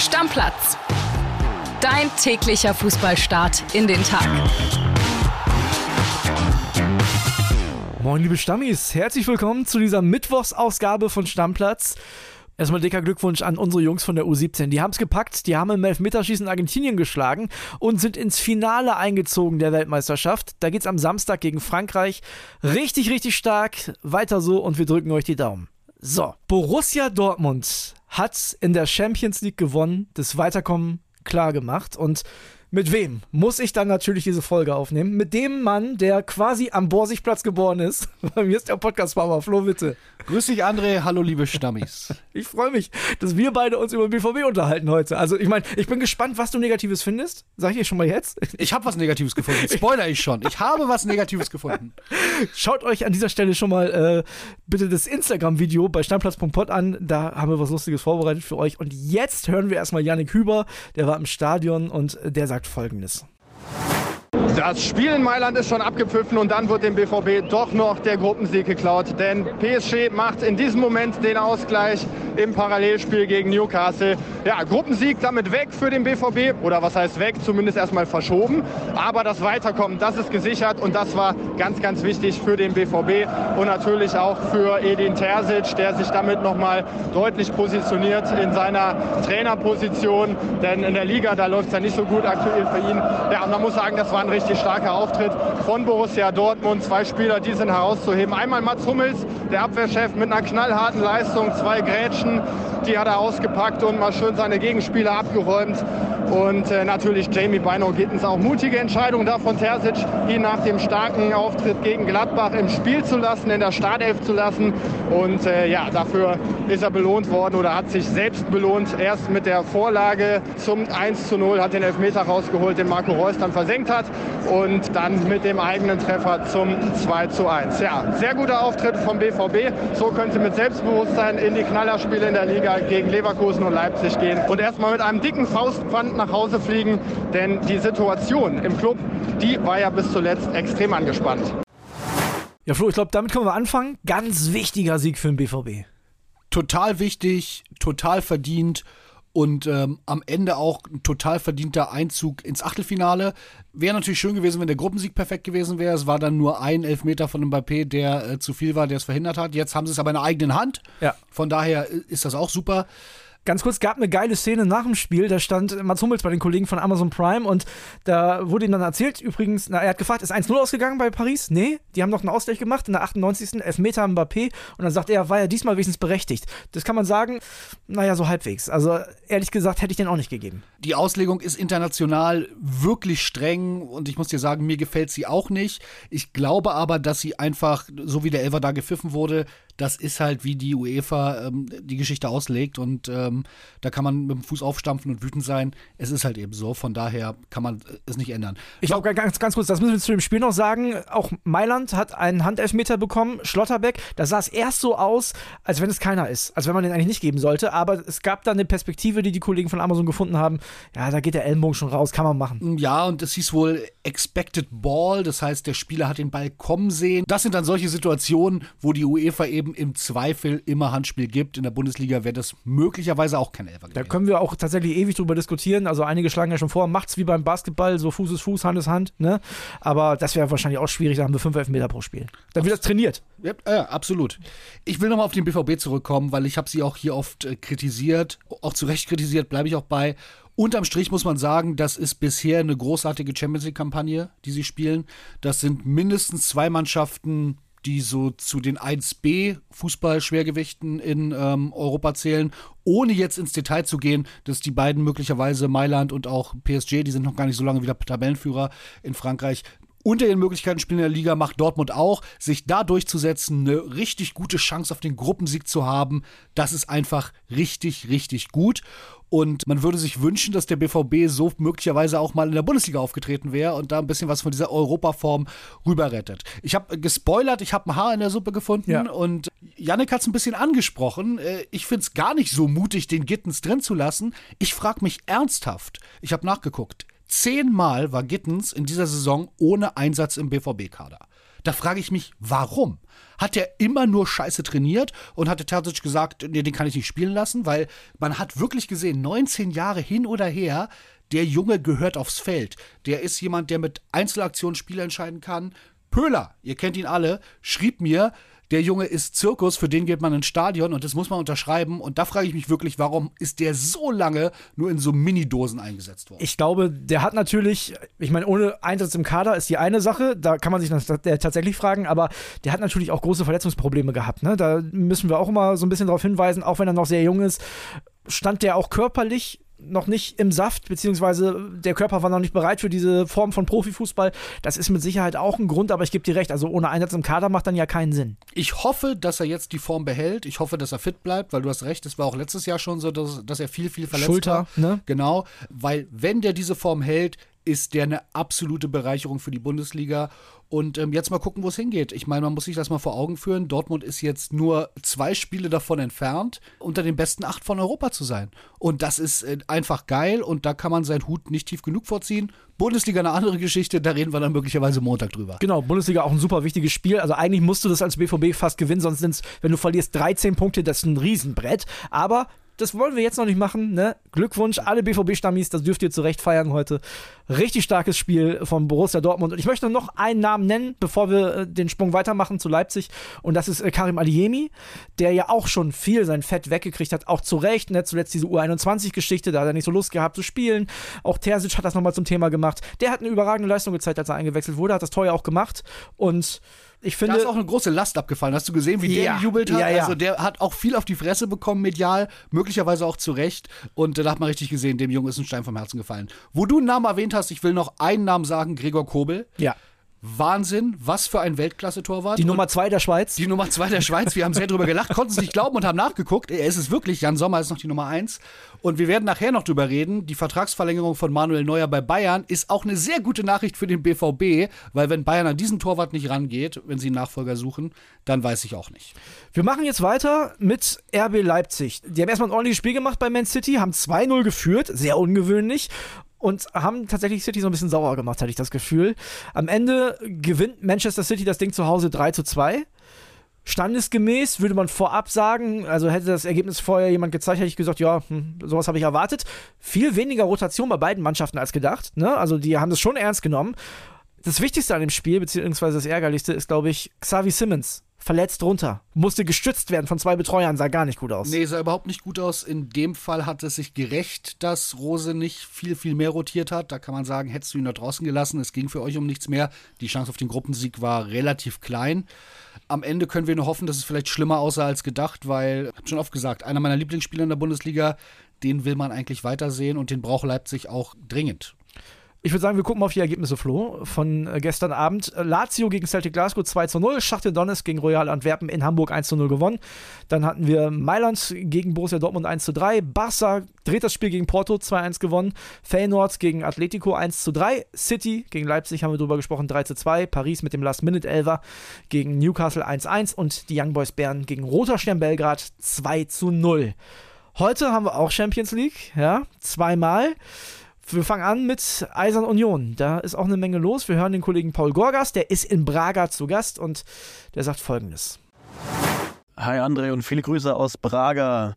Stammplatz. Dein täglicher Fußballstart in den Tag. Moin, liebe Stammis, herzlich willkommen zu dieser Mittwochsausgabe von Stammplatz. Erstmal dicker Glückwunsch an unsere Jungs von der U17. Die haben es gepackt, die haben im Elfmeterschießen Argentinien geschlagen und sind ins Finale eingezogen der Weltmeisterschaft. Da geht's am Samstag gegen Frankreich. Richtig, richtig stark. Weiter so und wir drücken euch die Daumen. So, Borussia Dortmund hat in der Champions League gewonnen, das Weiterkommen klar gemacht und mit wem muss ich dann natürlich diese Folge aufnehmen? Mit dem Mann, der quasi am Borsigplatz geboren ist. Bei mir ist der Podcast-Bauer Flo Witte. Grüß dich, André. Hallo, liebe Stammis. Ich freue mich, dass wir beide uns über BVB unterhalten heute. Also, ich meine, ich bin gespannt, was du Negatives findest. Sag ich dir schon mal jetzt. Ich habe was Negatives gefunden. Spoiler ich schon. Ich habe was Negatives gefunden. Schaut euch an dieser Stelle schon mal äh, bitte das Instagram-Video bei stammplatz.pod an. Da haben wir was Lustiges vorbereitet für euch. Und jetzt hören wir erstmal Yannick Hüber. Der war im Stadion und der sagt folgendes. Das Spiel in Mailand ist schon abgepfiffen und dann wird dem BVB doch noch der Gruppensieg geklaut. Denn PSG macht in diesem Moment den Ausgleich im Parallelspiel gegen Newcastle. Ja, Gruppensieg damit weg für den BVB. Oder was heißt weg? Zumindest erstmal verschoben. Aber das Weiterkommen, das ist gesichert und das war ganz, ganz wichtig für den BVB und natürlich auch für Edin Terzic, der sich damit nochmal deutlich positioniert in seiner Trainerposition. Denn in der Liga, da läuft es ja nicht so gut aktuell für ihn. Ja, und man muss sagen, das war ein richtig starker Auftritt von Borussia Dortmund. Zwei Spieler, die sind herauszuheben. Einmal Mats Hummels, der Abwehrchef mit einer knallharten Leistung, zwei Grätschen, die hat er ausgepackt und mal schön seine Gegenspieler abgeräumt. Und äh, natürlich Jamie Bino Gittens auch mutige Entscheidung da von Terzic, ihn nach dem starken Auftritt gegen Gladbach im Spiel zu lassen, in der Startelf zu lassen. Und äh, ja, dafür ist er belohnt worden oder hat sich selbst belohnt. Erst mit der Vorlage zum 1 zu 0 hat den Elfmeter rausgeholt, den Marco Reus dann versenkt hat. Und dann mit dem eigenen Treffer zum 2 zu 1. Ja, sehr guter Auftritt vom BVB. So könnte mit Selbstbewusstsein in die Knallerspiele in der Liga gegen Leverkusen und Leipzig gehen. Und erstmal mit einem dicken Faustpfand nach Hause fliegen, denn die Situation im Club, die war ja bis zuletzt extrem angespannt. Ja, Flo, ich glaube, damit können wir anfangen. Ganz wichtiger Sieg für den BVB. Total wichtig, total verdient und ähm, am Ende auch ein total verdienter Einzug ins Achtelfinale. Wäre natürlich schön gewesen, wenn der Gruppensieg perfekt gewesen wäre. Es war dann nur ein Elfmeter von Mbappé, der äh, zu viel war, der es verhindert hat. Jetzt haben sie es aber in der eigenen Hand. Ja. Von daher ist das auch super. Ganz kurz, gab eine geile Szene nach dem Spiel, da stand Mats Hummels bei den Kollegen von Amazon Prime und da wurde ihm dann erzählt, übrigens, na, er hat gefragt, ist 1-0 ausgegangen bei Paris? Nee, die haben noch einen Ausgleich gemacht in der 98. Elfmeter Mbappé und dann sagt er, war er diesmal wenigstens berechtigt. Das kann man sagen, naja, so halbwegs. Also ehrlich gesagt, hätte ich den auch nicht gegeben. Die Auslegung ist international wirklich streng und ich muss dir sagen, mir gefällt sie auch nicht. Ich glaube aber, dass sie einfach, so wie der Elfer da gepfiffen wurde, das ist halt, wie die UEFA ähm, die Geschichte auslegt und ähm, da kann man mit dem Fuß aufstampfen und wütend sein. Es ist halt eben so, von daher kann man es nicht ändern. Ich glaube, ganz, ganz kurz, das müssen wir zu dem Spiel noch sagen. Auch Mailand hat einen Handelfmeter bekommen, Schlotterbeck. Da sah es erst so aus, als wenn es keiner ist, als wenn man den eigentlich nicht geben sollte. Aber es gab dann eine Perspektive, die die Kollegen von Amazon gefunden haben. Ja, da geht der Ellenbogen schon raus, kann man machen. Ja, und es hieß wohl Expected Ball, das heißt, der Spieler hat den Ball kommen sehen. Das sind dann solche Situationen, wo die UEFA eben im Zweifel immer Handspiel gibt. In der Bundesliga wäre das möglicherweise auch kein Elfer Da können wir auch tatsächlich ewig drüber diskutieren. Also einige schlagen ja schon vor, macht's wie beim Basketball, so Fuß ist Fuß, Hand ist Hand. Ne? Aber das wäre wahrscheinlich auch schwierig, da haben wir fünf Elfmeter pro Spiel. Dann wird das trainiert. Ja, ja, absolut. Ich will nochmal auf den BVB zurückkommen, weil ich habe sie auch hier oft äh, kritisiert, auch zu Recht kritisiert, bleibe ich auch bei. Unterm Strich muss man sagen, das ist bisher eine großartige Champions League-Kampagne, die sie spielen. Das sind mindestens zwei Mannschaften, die so zu den 1B Fußball-Schwergewichten in ähm, Europa zählen, ohne jetzt ins Detail zu gehen, dass die beiden möglicherweise Mailand und auch PSG, die sind noch gar nicht so lange wieder Tabellenführer in Frankreich, unter ihren Möglichkeiten spielen in der Liga, macht Dortmund auch. Sich da durchzusetzen, eine richtig gute Chance auf den Gruppensieg zu haben, das ist einfach richtig, richtig gut. Und man würde sich wünschen, dass der BVB so möglicherweise auch mal in der Bundesliga aufgetreten wäre und da ein bisschen was von dieser Europaform rüberrettet. Ich habe gespoilert, ich habe ein Haar in der Suppe gefunden Ja. und Yannick hat es ein bisschen angesprochen. Äh, Ich finde es gar nicht so mutig, den Gittens drin zu lassen. Ich frage mich ernsthaft, ich habe nachgeguckt, zehnmal war Gittens in dieser Saison ohne Einsatz im BVB-Kader. Da frage ich mich, warum? Hat er immer nur scheiße trainiert und hatte Terzic gesagt, nee, den kann ich nicht spielen lassen? Weil man hat wirklich gesehen, 19 Jahre hin oder her, der Junge gehört aufs Feld. Der ist jemand, der mit Einzelaktionen Spiele entscheiden kann. Pöhler, ihr kennt ihn alle, schrieb mir, der Junge ist Zirkus, für den geht man ins Stadion und das muss man unterschreiben. Und da frage ich mich wirklich, warum ist der so lange nur in so Mini-Dosen eingesetzt worden? Ich glaube, der hat natürlich, ich meine, ohne Einsatz im Kader ist die eine Sache, da kann man sich tatsächlich fragen, aber der hat natürlich auch große Verletzungsprobleme gehabt. Ne? Da müssen wir auch immer so ein bisschen darauf hinweisen, auch wenn er noch sehr jung ist, stand der auch körperlich noch nicht im Saft, beziehungsweise der Körper war noch nicht bereit für diese Form von Profifußball. Das ist mit Sicherheit auch ein Grund, aber ich gebe dir recht, also ohne Einsatz im Kader macht dann ja keinen Sinn. Ich hoffe, dass er jetzt die Form behält. Ich hoffe, dass er fit bleibt, weil du hast recht, es war auch letztes Jahr schon so, dass, dass er viel, viel verletzt Schulter, war. ne? Genau, weil wenn der diese Form hält, ist der eine absolute Bereicherung für die Bundesliga. Und ähm, jetzt mal gucken, wo es hingeht. Ich meine, man muss sich das mal vor Augen führen. Dortmund ist jetzt nur zwei Spiele davon entfernt, unter den besten acht von Europa zu sein. Und das ist äh, einfach geil und da kann man seinen Hut nicht tief genug vorziehen. Bundesliga eine andere Geschichte, da reden wir dann möglicherweise Montag drüber. Genau, Bundesliga auch ein super wichtiges Spiel. Also eigentlich musst du das als BVB fast gewinnen, sonst sind es, wenn du verlierst, 13 Punkte, das ist ein Riesenbrett. Aber das wollen wir jetzt noch nicht machen. Ne? Glückwunsch, alle BVB-Stammis, das dürft ihr zu Recht feiern heute. Richtig starkes Spiel von Borussia Dortmund. Und ich möchte noch einen Namen nennen, bevor wir äh, den Sprung weitermachen zu Leipzig. Und das ist äh, Karim Aliemi, der ja auch schon viel sein Fett weggekriegt hat, auch zu Recht. Ne? Zuletzt diese U21-Geschichte, da hat er nicht so Lust gehabt zu spielen. Auch Terzic hat das nochmal zum Thema gemacht. Der hat eine überragende Leistung gezeigt, als er eingewechselt wurde, hat das Tor ja auch gemacht. Und ich finde. Da ist auch eine große Last abgefallen. Hast du gesehen, wie Ja, der gejubelt hat? ja, ja. Also der hat auch viel auf die Fresse bekommen, medial, möglicherweise auch zu Recht. Und da hat man richtig gesehen, dem Jungen ist ein Stein vom Herzen gefallen. Wo du einen Namen erwähnt hast, ich will noch einen Namen sagen, Gregor Kobel. Ja. Wahnsinn, was für ein Weltklasse-Torwart. Die Nummer zwei der Schweiz. die Nummer zwei der Schweiz, wir haben sehr drüber gelacht, konnten es nicht glauben und haben nachgeguckt. Er ist es wirklich, Jan Sommer ist noch die Nummer eins. Und wir werden nachher noch drüber reden. Die Vertragsverlängerung von Manuel Neuer bei Bayern ist auch eine sehr gute Nachricht für den BVB, weil wenn Bayern an diesen Torwart nicht rangeht, wenn sie einen Nachfolger suchen, dann weiß ich auch nicht. Wir machen jetzt weiter mit RB Leipzig. Die haben erstmal ein ordentliches Spiel gemacht bei Man City, haben 2-0 geführt, sehr ungewöhnlich. Und haben tatsächlich City so ein bisschen sauer gemacht, hatte ich das Gefühl. Am Ende gewinnt Manchester City das Ding zu Hause 3 zu 2. Standesgemäß würde man vorab sagen, also hätte das Ergebnis vorher jemand gezeigt, hätte ich gesagt, ja, hm, sowas habe ich erwartet. Viel weniger Rotation bei beiden Mannschaften als gedacht. Ne? Also die haben das schon ernst genommen. Das Wichtigste an dem Spiel, beziehungsweise das Ärgerlichste, ist, glaube ich, Xavi Simmons. Verletzt runter. Musste gestützt werden von zwei Betreuern, sah gar nicht gut aus. Nee, sah überhaupt nicht gut aus. In dem Fall hat es sich gerecht, dass Rose nicht viel, viel mehr rotiert hat. Da kann man sagen, hättest du ihn da draußen gelassen, es ging für euch um nichts mehr. Die Chance auf den Gruppensieg war relativ klein. Am Ende können wir nur hoffen, dass es vielleicht schlimmer aussah als gedacht, weil, ich habe schon oft gesagt, einer meiner Lieblingsspieler in der Bundesliga, den will man eigentlich weitersehen und den braucht Leipzig auch dringend. Ich würde sagen, wir gucken mal auf die Ergebnisse, Flo, von äh, gestern Abend. Äh, Lazio gegen Celtic Glasgow 2 zu 0, Schachtel Donetsk gegen Royal Antwerpen in Hamburg 1 zu 0 gewonnen. Dann hatten wir Mailand gegen Borussia Dortmund 1 zu 3, Barca dreht das Spiel gegen Porto 2-1 gewonnen, Feyenoord gegen Atletico 1 zu 3, City gegen Leipzig haben wir drüber gesprochen 3 zu 2, Paris mit dem Last-Minute-Elver gegen Newcastle 1-1 und die Young Boys Bern gegen Roter Stern Belgrad 2 zu 0. Heute haben wir auch Champions League, ja, zweimal. Wir fangen an mit Eisern Union. Da ist auch eine Menge los. Wir hören den Kollegen Paul Gorgas, der ist in Braga zu Gast und der sagt folgendes. Hi André und viele Grüße aus Braga.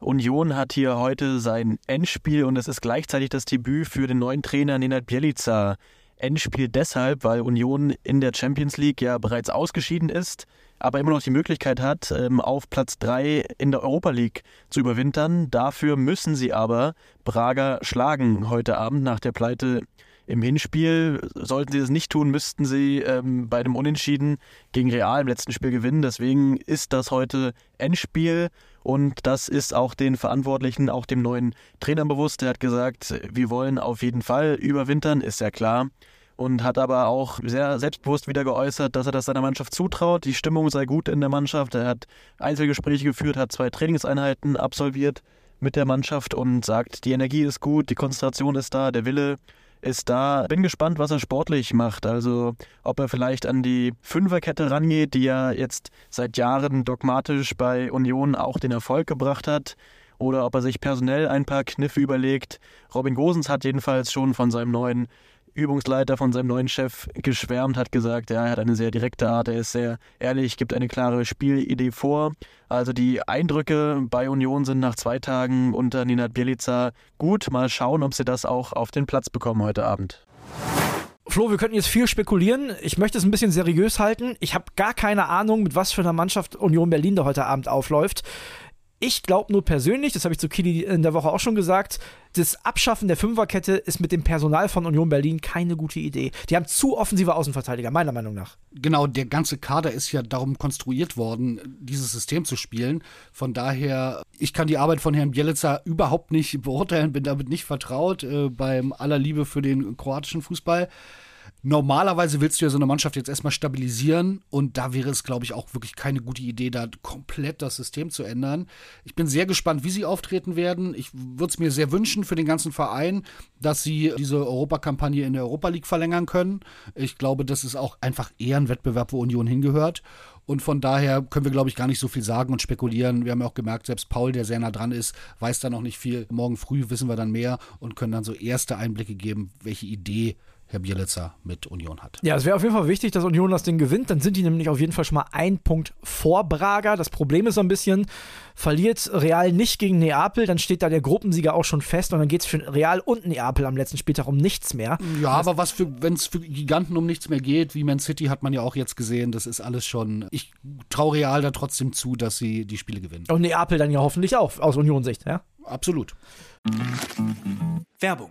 Union hat hier heute sein Endspiel und es ist gleichzeitig das Debüt für den neuen Trainer Nenad Bjelica. Endspiel deshalb, weil Union in der Champions League ja bereits ausgeschieden ist, aber immer noch die Möglichkeit hat, ähm, auf Platz 3 in der Europa League zu überwintern. Dafür müssen sie aber Braga schlagen heute Abend nach der Pleite im Hinspiel. Sollten sie das nicht tun, müssten sie ähm, bei dem Unentschieden gegen Real im letzten Spiel gewinnen. Deswegen ist das heute Endspiel und das ist auch den Verantwortlichen, auch dem neuen Trainer bewusst. Der hat gesagt, wir wollen auf jeden Fall überwintern, ist ja klar. Und hat aber auch sehr selbstbewusst wieder geäußert, dass er das seiner Mannschaft zutraut. Die Stimmung sei gut in der Mannschaft. Er hat Einzelgespräche geführt, hat zwei Trainingseinheiten absolviert mit der Mannschaft und sagt, die Energie ist gut, die Konzentration ist da, der Wille ist da. Bin gespannt, was er sportlich macht. Also ob er vielleicht an die Fünferkette rangeht, die ja jetzt seit Jahren dogmatisch bei Union auch den Erfolg gebracht hat. Oder ob er sich personell ein paar Kniffe überlegt. Robin Gosens hat jedenfalls schon von seinem neuen Übungsleiter von seinem neuen Chef geschwärmt, hat gesagt, ja, er hat eine sehr direkte Art, er ist sehr ehrlich, gibt eine klare Spielidee vor. Also die Eindrücke bei Union sind nach zwei Tagen unter Ninat Bielica gut. Mal schauen, ob sie das auch auf den Platz bekommen heute Abend. Flo, wir könnten jetzt viel spekulieren. Ich möchte es ein bisschen seriös halten. Ich habe gar keine Ahnung, mit was für einer Mannschaft Union Berlin da heute Abend aufläuft. Ich glaube nur persönlich, das habe ich zu Kili in der Woche auch schon gesagt, das Abschaffen der Fünferkette ist mit dem Personal von Union Berlin keine gute Idee. Die haben zu offensive Außenverteidiger, meiner Meinung nach. Genau, der ganze Kader ist ja darum konstruiert worden, dieses System zu spielen. Von daher, ich kann die Arbeit von Herrn Bielica überhaupt nicht beurteilen, bin damit nicht vertraut, äh, beim aller Liebe für den kroatischen Fußball. Normalerweise willst du ja so eine Mannschaft jetzt erstmal stabilisieren und da wäre es, glaube ich, auch wirklich keine gute Idee, da komplett das System zu ändern. Ich bin sehr gespannt, wie sie auftreten werden. Ich würde es mir sehr wünschen für den ganzen Verein, dass sie diese Europakampagne in der Europa League verlängern können. Ich glaube, das ist auch einfach eher ein Wettbewerb, wo Union hingehört. Und von daher können wir, glaube ich, gar nicht so viel sagen und spekulieren. Wir haben ja auch gemerkt, selbst Paul, der sehr nah dran ist, weiß da noch nicht viel. Morgen früh wissen wir dann mehr und können dann so erste Einblicke geben, welche Idee Herr Bielitzer mit Union hat. Ja, es wäre auf jeden Fall wichtig, dass Union das Ding gewinnt. Dann sind die nämlich auf jeden Fall schon mal ein Punkt vor Braga. Das Problem ist so ein bisschen, verliert Real nicht gegen Neapel, dann steht da der Gruppensieger auch schon fest und dann geht es für Real und Neapel am letzten Spieltag um nichts mehr. Ja, das aber was für, wenn es für Giganten um nichts mehr geht, wie Man City hat man ja auch jetzt gesehen, das ist alles schon. Ich traue Real da trotzdem zu, dass sie die Spiele gewinnen. Und Neapel dann ja hoffentlich auch, aus Union-Sicht, ja? Absolut. Werbung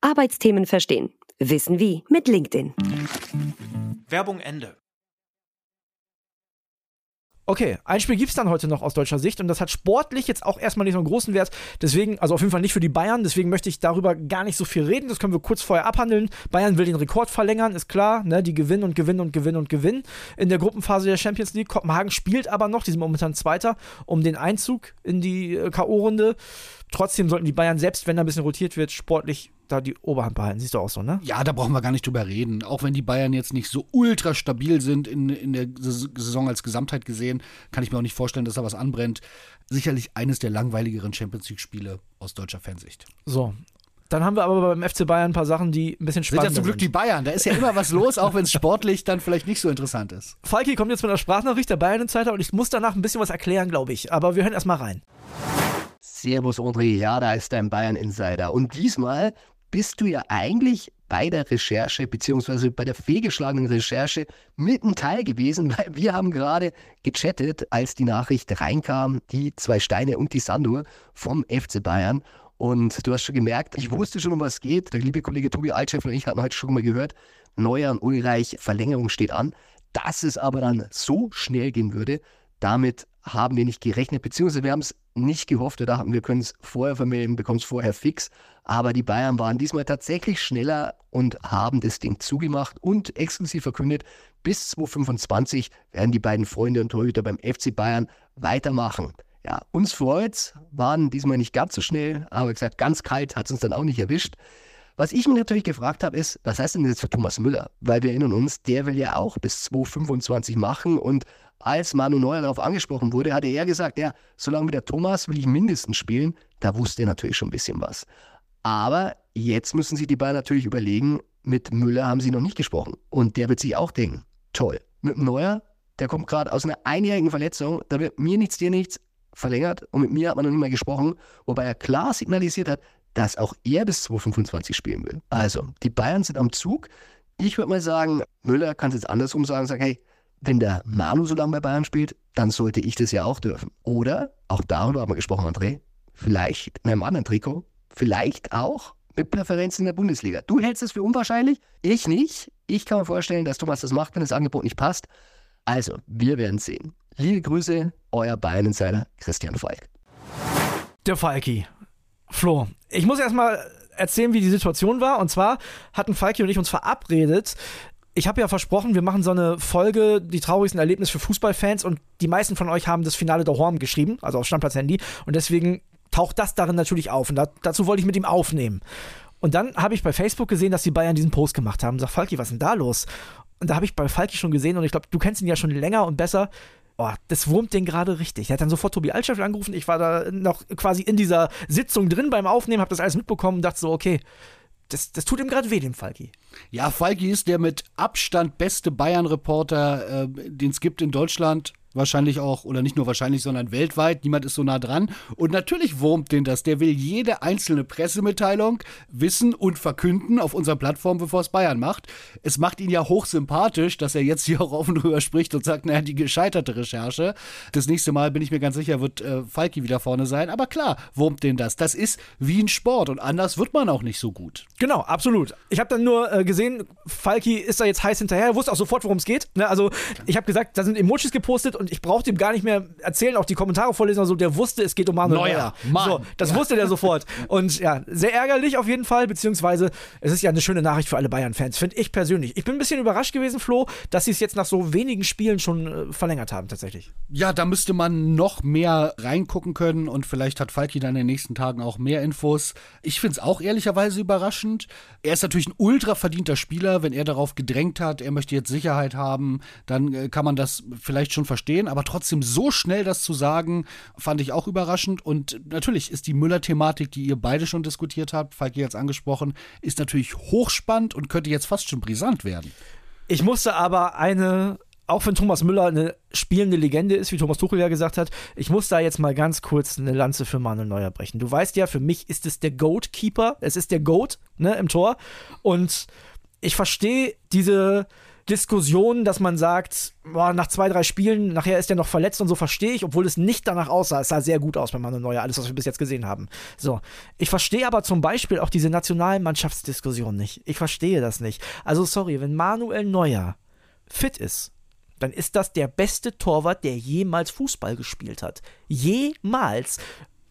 Arbeitsthemen verstehen. Wissen wie mit LinkedIn. Werbung Ende. Okay, ein Spiel gibt es dann heute noch aus deutscher Sicht und das hat sportlich jetzt auch erstmal nicht so einen großen Wert. Deswegen, also auf jeden Fall nicht für die Bayern, deswegen möchte ich darüber gar nicht so viel reden. Das können wir kurz vorher abhandeln. Bayern will den Rekord verlängern, ist klar. Ne? Die gewinnen und gewinnen und gewinnen und gewinnen in der Gruppenphase der Champions League. Kopenhagen spielt aber noch, die sind momentan Zweiter, um den Einzug in die äh, K.O.-Runde. Trotzdem sollten die Bayern, selbst wenn da ein bisschen rotiert wird, sportlich da die Oberhand behalten. Siehst du auch so, ne? Ja, da brauchen wir gar nicht drüber reden. Auch wenn die Bayern jetzt nicht so ultra stabil sind in, in der Saison als Gesamtheit gesehen, kann ich mir auch nicht vorstellen, dass da was anbrennt. Sicherlich eines der langweiligeren Champions League-Spiele aus deutscher Fansicht. So, dann haben wir aber beim FC Bayern ein paar Sachen, die ein bisschen spannend sind. Sind ja zum Glück die Bayern. Da ist ja immer was los, auch wenn es sportlich dann vielleicht nicht so interessant ist. Falki kommt jetzt mit einer Sprachnachricht der Bayern-Insider und ich muss danach ein bisschen was erklären, glaube ich. Aber wir hören erstmal rein. Servus André, ja, da ist dein Bayern-Insider. Und diesmal bist du ja eigentlich bei der Recherche beziehungsweise bei der fehlgeschlagenen Recherche mit ein Teil gewesen, weil wir haben gerade gechattet, als die Nachricht reinkam, die zwei Steine und die Sandur vom FC Bayern. Und du hast schon gemerkt, ich wusste schon, um was es geht. Der liebe Kollege Tobi Altschef und ich hatten heute schon mal gehört, Neuer und Ulreich, Verlängerung steht an. Dass es aber dann so schnell gehen würde, damit haben wir nicht gerechnet, beziehungsweise wir haben es nicht gehofft. Wir dachten, wir können es vorher vermelden, bekommen es vorher fix. Aber die Bayern waren diesmal tatsächlich schneller und haben das Ding zugemacht und exklusiv verkündet, bis 2025 werden die beiden Freunde und Torhüter beim FC Bayern weitermachen. Ja, uns freut's, waren diesmal nicht ganz so schnell, aber gesagt, ganz kalt hat es uns dann auch nicht erwischt. Was ich mir natürlich gefragt habe, ist, was heißt denn jetzt für Thomas Müller? Weil wir erinnern uns, der will ja auch bis 2025 machen und als Manu Neuer darauf angesprochen wurde, hatte er gesagt, ja, solange wie der Thomas will ich mindestens spielen. Da wusste er natürlich schon ein bisschen was. Aber jetzt müssen sich die Bayern natürlich überlegen, mit Müller haben sie noch nicht gesprochen. Und der wird sich auch denken, toll, mit Neuer, der kommt gerade aus einer einjährigen Verletzung, da wird mir nichts, dir nichts verlängert und mit mir hat man noch nicht mehr gesprochen, wobei er klar signalisiert hat, dass auch er bis 2025 spielen will. Also, die Bayern sind am Zug. Ich würde mal sagen, Müller kann es jetzt andersrum sagen, sagen, hey, wenn der Manu so lange bei Bayern spielt, dann sollte ich das ja auch dürfen. Oder, auch darüber haben wir gesprochen, André, vielleicht in einem anderen Trikot, vielleicht auch mit Präferenz in der Bundesliga. Du hältst es für unwahrscheinlich, ich nicht. Ich kann mir vorstellen, dass Thomas das macht, wenn das Angebot nicht passt. Also, wir werden sehen. Liebe Grüße, euer Bayern-Insider Christian Falk. Der Falki. Flo, ich muss erstmal erzählen, wie die Situation war. Und zwar hatten Falki und ich uns verabredet. Ich habe ja versprochen, wir machen so eine Folge, die traurigsten Erlebnisse für Fußballfans. Und die meisten von euch haben das Finale der Horm geschrieben, also auf Stammplatz-Handy. Und deswegen taucht das darin natürlich auf. Und da, dazu wollte ich mit ihm aufnehmen. Und dann habe ich bei Facebook gesehen, dass die Bayern diesen Post gemacht haben. Sag, Falki, was ist denn da los? Und da habe ich bei Falki schon gesehen, und ich glaube, du kennst ihn ja schon länger und besser. Oh, das wurmt den gerade richtig. Er hat dann sofort Tobi Altscheffel angerufen. Ich war da noch quasi in dieser Sitzung drin beim Aufnehmen, habe das alles mitbekommen und dachte so, okay, das, das tut ihm gerade weh, dem Falki. Ja, Falki ist der mit Abstand beste Bayern-Reporter, äh, den es gibt in Deutschland wahrscheinlich auch, oder nicht nur wahrscheinlich, sondern weltweit. Niemand ist so nah dran. Und natürlich wurmt den das. Der will jede einzelne Pressemitteilung wissen und verkünden auf unserer Plattform, bevor es Bayern macht. Es macht ihn ja hochsympathisch, dass er jetzt hier auch offen drüber spricht und sagt, naja, die gescheiterte Recherche. Das nächste Mal bin ich mir ganz sicher, wird äh, Falki wieder vorne sein. Aber klar, wurmt den das. Das ist wie ein Sport und anders wird man auch nicht so gut. Genau, absolut. Ich habe dann nur äh, gesehen, Falki ist da jetzt heiß hinterher. Er wusste auch sofort, worum es geht. Ne? Also ich habe gesagt, da sind Emojis gepostet und ich brauchte ihm gar nicht mehr erzählen, auch die Kommentare vorlesen, also der wusste, es geht um Manuel Neuer. Mann. So, das wusste der sofort. Und ja, sehr ärgerlich auf jeden Fall, beziehungsweise es ist ja eine schöne Nachricht für alle Bayern-Fans, finde ich persönlich. Ich bin ein bisschen überrascht gewesen, Flo, dass sie es jetzt nach so wenigen Spielen schon äh, verlängert haben, tatsächlich. Ja, da müsste man noch mehr reingucken können und vielleicht hat Falki dann in den nächsten Tagen auch mehr Infos. Ich finde es auch ehrlicherweise überraschend. Er ist natürlich ein ultra verdienter Spieler, wenn er darauf gedrängt hat, er möchte jetzt Sicherheit haben, dann äh, kann man das vielleicht schon verstehen aber trotzdem so schnell das zu sagen, fand ich auch überraschend. Und natürlich ist die Müller-Thematik, die ihr beide schon diskutiert habt, Falk jetzt angesprochen, ist natürlich hochspannend und könnte jetzt fast schon brisant werden. Ich musste aber eine auch wenn Thomas Müller eine spielende Legende ist, wie Thomas Tuchel ja gesagt hat, ich muss da jetzt mal ganz kurz eine Lanze für Manuel Neuer brechen. Du weißt ja, für mich ist es der Goat-Keeper, es ist der Goat ne, im Tor. Und ich verstehe diese Diskussion, dass man sagt, boah, nach zwei, drei Spielen, nachher ist er noch verletzt und so verstehe ich, obwohl es nicht danach aussah. Es sah sehr gut aus bei Manuel Neuer, alles, was wir bis jetzt gesehen haben. So. Ich verstehe aber zum Beispiel auch diese Nationalmannschaftsdiskussion nicht. Ich verstehe das nicht. Also, sorry, wenn Manuel Neuer fit ist, dann ist das der beste Torwart, der jemals Fußball gespielt hat. Jemals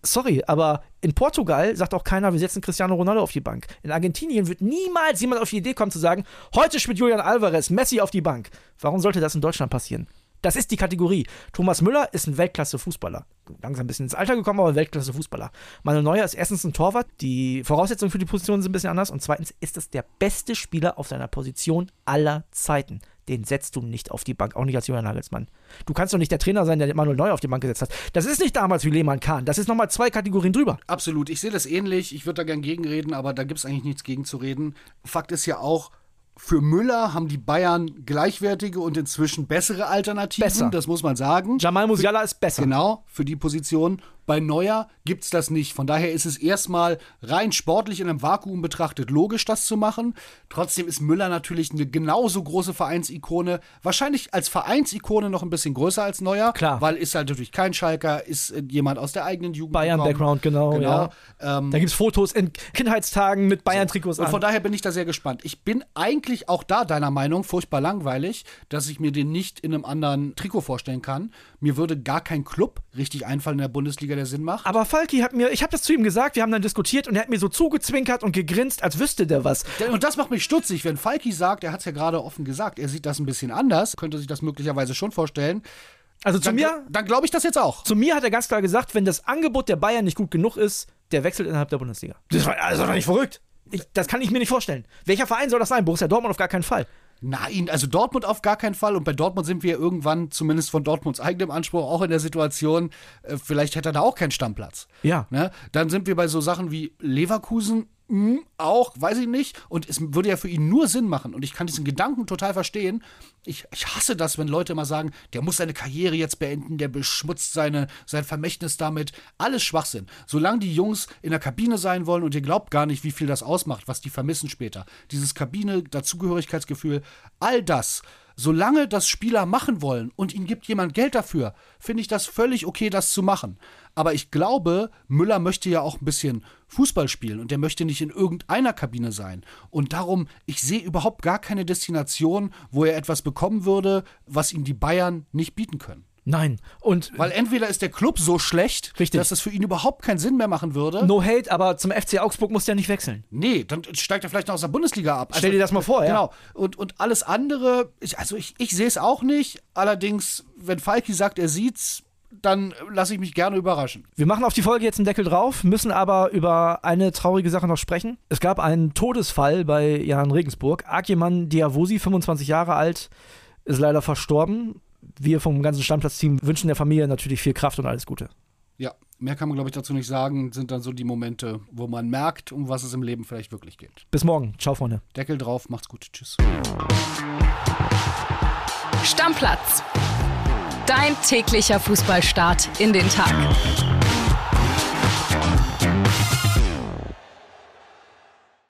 sorry, aber in Portugal sagt auch keiner, wir setzen Cristiano Ronaldo auf die Bank. In Argentinien wird niemals jemand auf die Idee kommen zu sagen, heute spielt Julian Alvarez, Messi auf die Bank. Warum sollte das in Deutschland passieren? Das ist die Kategorie. Thomas Müller ist ein Weltklasse-Fußballer. Langsam ein bisschen ins Alter gekommen, aber Weltklasse-Fußballer. Manuel Neuer ist erstens ein Torwart. Die Voraussetzungen für die Position sind ein bisschen anders. Und zweitens ist es der beste Spieler auf seiner Position aller Zeiten den setzt du nicht auf die Bank, auch nicht als Julian Nagelsmann. Du kannst doch nicht der Trainer sein, der Manuel Neuer auf die Bank gesetzt hat. Das ist nicht damals wie Lehmann Kahn. Das ist nochmal zwei Kategorien drüber. Absolut. Ich sehe das ähnlich. Ich würde da gern gegenreden, aber da gibt es eigentlich nichts gegen zu reden. Fakt ist ja auch, für Müller haben die Bayern gleichwertige und inzwischen bessere Alternativen. Besser. Das muss man sagen. Jamal Musiala ist besser. Genau, für die Position. Bei Neuer gibt es das nicht. Von daher ist es erstmal rein sportlich in einem Vakuum betrachtet logisch, das zu machen. Trotzdem ist Müller natürlich eine genauso große Vereinsikone. Wahrscheinlich als Vereinsikone noch ein bisschen größer als Neuer. Klar. Weil ist halt natürlich kein Schalker, ist äh, jemand aus der eigenen Jugend. Bayern-Background, genau. genau. Ja. Ähm, da gibt es Fotos in Kindheitstagen mit Bayern-Trikots so. Und von daher bin ich da sehr gespannt. Ich bin eigentlich auch da deiner Meinung, furchtbar langweilig, dass ich mir den nicht in einem anderen Trikot vorstellen kann. Mir würde gar kein Club richtig einfallen in der Bundesliga der Sinn macht. Aber Falki hat mir, ich habe das zu ihm gesagt, wir haben dann diskutiert und er hat mir so zugezwinkert und gegrinst, als wüsste der was. Und das macht mich stutzig, wenn Falki sagt, er hat es ja gerade offen gesagt, er sieht das ein bisschen anders, könnte sich das möglicherweise schon vorstellen. Also zu dann, mir. Dann glaube ich das jetzt auch. Zu mir hat er ganz klar gesagt, wenn das Angebot der Bayern nicht gut genug ist, der wechselt innerhalb der Bundesliga. Das war also doch nicht verrückt. Ich, das kann ich mir nicht vorstellen. Welcher Verein soll das sein? Borussia Dortmund auf gar keinen Fall. Nein, also Dortmund auf gar keinen Fall. Und bei Dortmund sind wir irgendwann, zumindest von Dortmunds eigenem Anspruch, auch in der Situation, äh, vielleicht hätte er da auch keinen Stammplatz. Ja. Ne? Dann sind wir bei so Sachen wie Leverkusen, mh, auch, weiß ich nicht. Und es würde ja für ihn nur Sinn machen. Und ich kann diesen Gedanken total verstehen. Ich, ich hasse das, wenn Leute immer sagen, der muss seine Karriere jetzt beenden, der beschmutzt seine, sein Vermächtnis damit. Alles Schwachsinn. Solange die Jungs in der Kabine sein wollen und ihr glaubt gar nicht, wie viel das ausmacht, was die vermissen später. Dieses Kabine, Dazugehörigkeitsgefühl, all das. Solange das Spieler machen wollen und ihnen gibt jemand Geld dafür, finde ich das völlig okay, das zu machen. Aber ich glaube, Müller möchte ja auch ein bisschen Fußball spielen und der möchte nicht in irgendeiner Kabine sein. Und darum, ich sehe überhaupt gar keine Destination, wo er etwas bekommen würde, was ihm die Bayern nicht bieten können. Nein. Und Weil entweder ist der Club so schlecht, Richtig. dass es für ihn überhaupt keinen Sinn mehr machen würde. no hate, aber zum FC Augsburg muss der nicht wechseln. Nee, dann steigt er vielleicht noch aus der Bundesliga ab. Also Stell dir das mal vor, ja. Genau. Und, und alles andere, ich, also ich, ich sehe es auch nicht. Allerdings, wenn Falki sagt, er sieht's, dann lasse ich mich gerne überraschen. Wir machen auf die Folge jetzt einen Deckel drauf, müssen aber über eine traurige Sache noch sprechen. Es gab einen Todesfall bei Jan Regensburg. Akjeman Diavosi, 25 Jahre alt, ist leider verstorben. Wir vom ganzen Stammplatz-Team wünschen der Familie natürlich viel Kraft und alles Gute. Ja, mehr kann man, glaube ich, dazu nicht sagen. Sind dann so die Momente, wo man merkt, um was es im Leben vielleicht wirklich geht. Bis morgen. Ciao, Freunde. Deckel drauf, macht's gut. Tschüss. Stammplatz. Dein täglicher Fußballstart in den Tag.